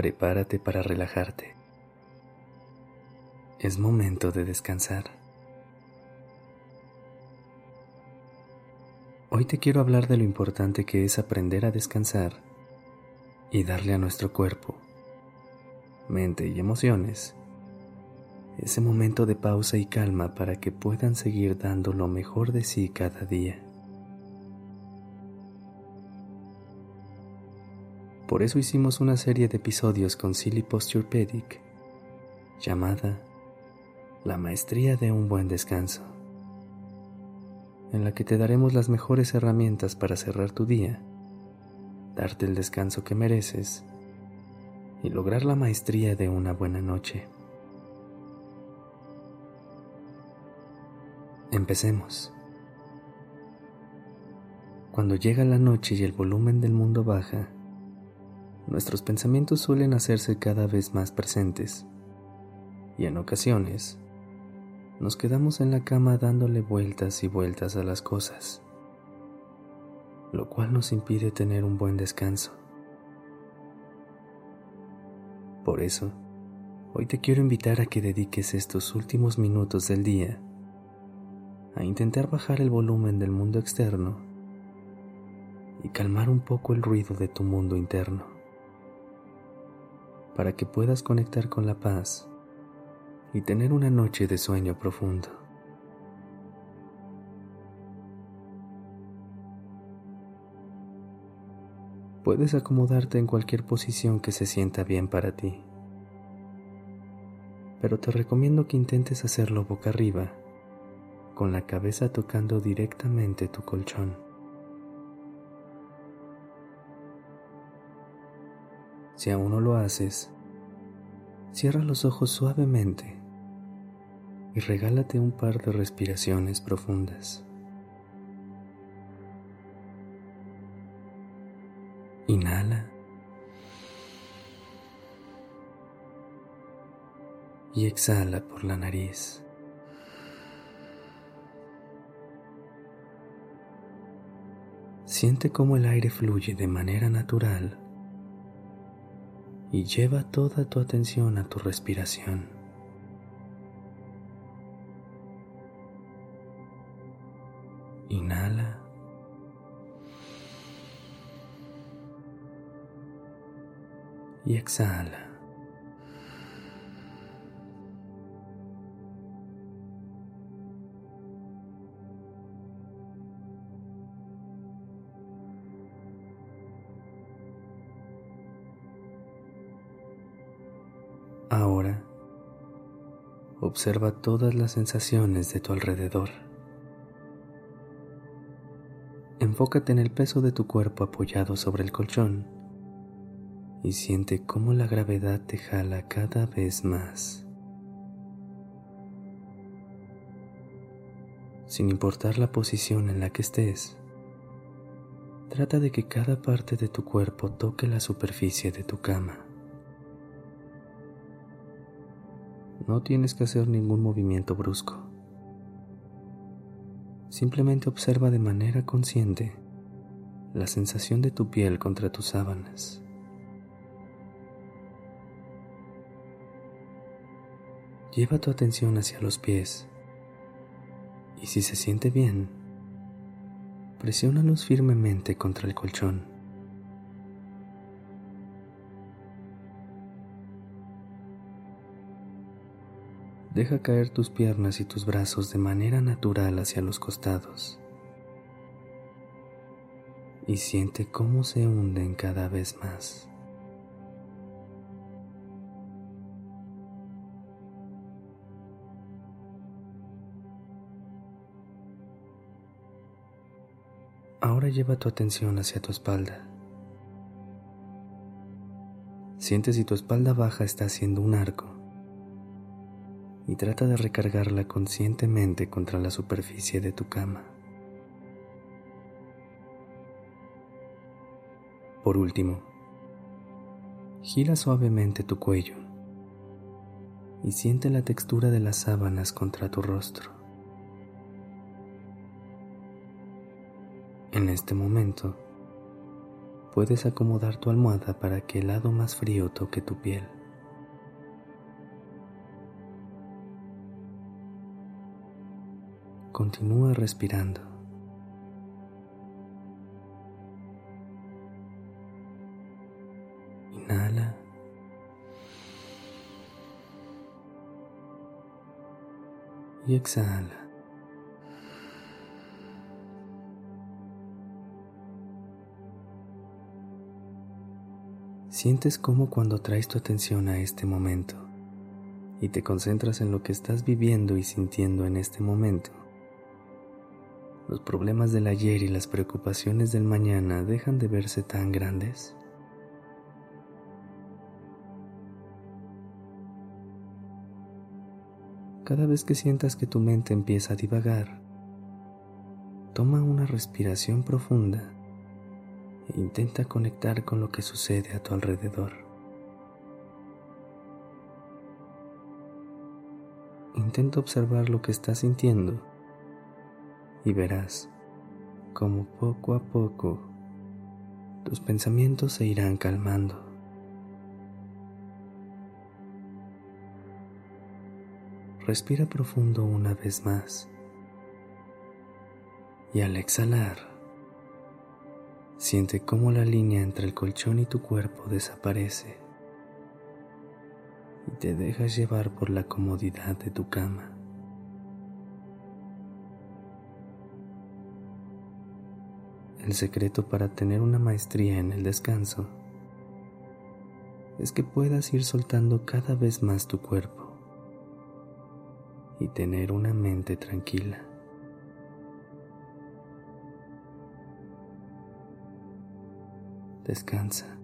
Prepárate para relajarte. Es momento de descansar. Hoy te quiero hablar de lo importante que es aprender a descansar y darle a nuestro cuerpo, mente y emociones ese momento de pausa y calma para que puedan seguir dando lo mejor de sí cada día. Por eso hicimos una serie de episodios con Silly Posture Pedic llamada La Maestría de un Buen Descanso, en la que te daremos las mejores herramientas para cerrar tu día, darte el descanso que mereces y lograr la maestría de una buena noche. Empecemos. Cuando llega la noche y el volumen del mundo baja, nuestros pensamientos suelen hacerse cada vez más presentes y en ocasiones nos quedamos en la cama dándole vueltas y vueltas a las cosas, lo cual nos impide tener un buen descanso. Por eso, hoy te quiero invitar a que dediques estos últimos minutos del día a intentar bajar el volumen del mundo externo y calmar un poco el ruido de tu mundo interno para que puedas conectar con la paz y tener una noche de sueño profundo. Puedes acomodarte en cualquier posición que se sienta bien para ti, pero te recomiendo que intentes hacerlo boca arriba, con la cabeza tocando directamente tu colchón. Si aún no lo haces, cierra los ojos suavemente y regálate un par de respiraciones profundas. Inhala. Y exhala por la nariz. Siente cómo el aire fluye de manera natural y lleva toda tu atención a tu respiración. Inhala. Y exhala. Ahora, observa todas las sensaciones de tu alrededor. Enfócate en el peso de tu cuerpo apoyado sobre el colchón y siente cómo la gravedad te jala cada vez más. Sin importar la posición en la que estés, trata de que cada parte de tu cuerpo toque la superficie de tu cama. No tienes que hacer ningún movimiento brusco. Simplemente observa de manera consciente la sensación de tu piel contra tus sábanas. Lleva tu atención hacia los pies y si se siente bien, presiónalos firmemente contra el colchón. Deja caer tus piernas y tus brazos de manera natural hacia los costados y siente cómo se hunden cada vez más. Ahora lleva tu atención hacia tu espalda. Siente si tu espalda baja está haciendo un arco y trata de recargarla conscientemente contra la superficie de tu cama. Por último, gira suavemente tu cuello y siente la textura de las sábanas contra tu rostro. En este momento, puedes acomodar tu almohada para que el lado más frío toque tu piel. Continúa respirando. Inhala. Y exhala. Sientes como cuando traes tu atención a este momento y te concentras en lo que estás viviendo y sintiendo en este momento. Los problemas del ayer y las preocupaciones del mañana dejan de verse tan grandes. Cada vez que sientas que tu mente empieza a divagar, toma una respiración profunda e intenta conectar con lo que sucede a tu alrededor. Intenta observar lo que estás sintiendo y verás cómo poco a poco tus pensamientos se irán calmando. Respira profundo una vez más y al exhalar Siente cómo la línea entre el colchón y tu cuerpo desaparece y te dejas llevar por la comodidad de tu cama. El secreto para tener una maestría en el descanso es que puedas ir soltando cada vez más tu cuerpo y tener una mente tranquila. Descansa.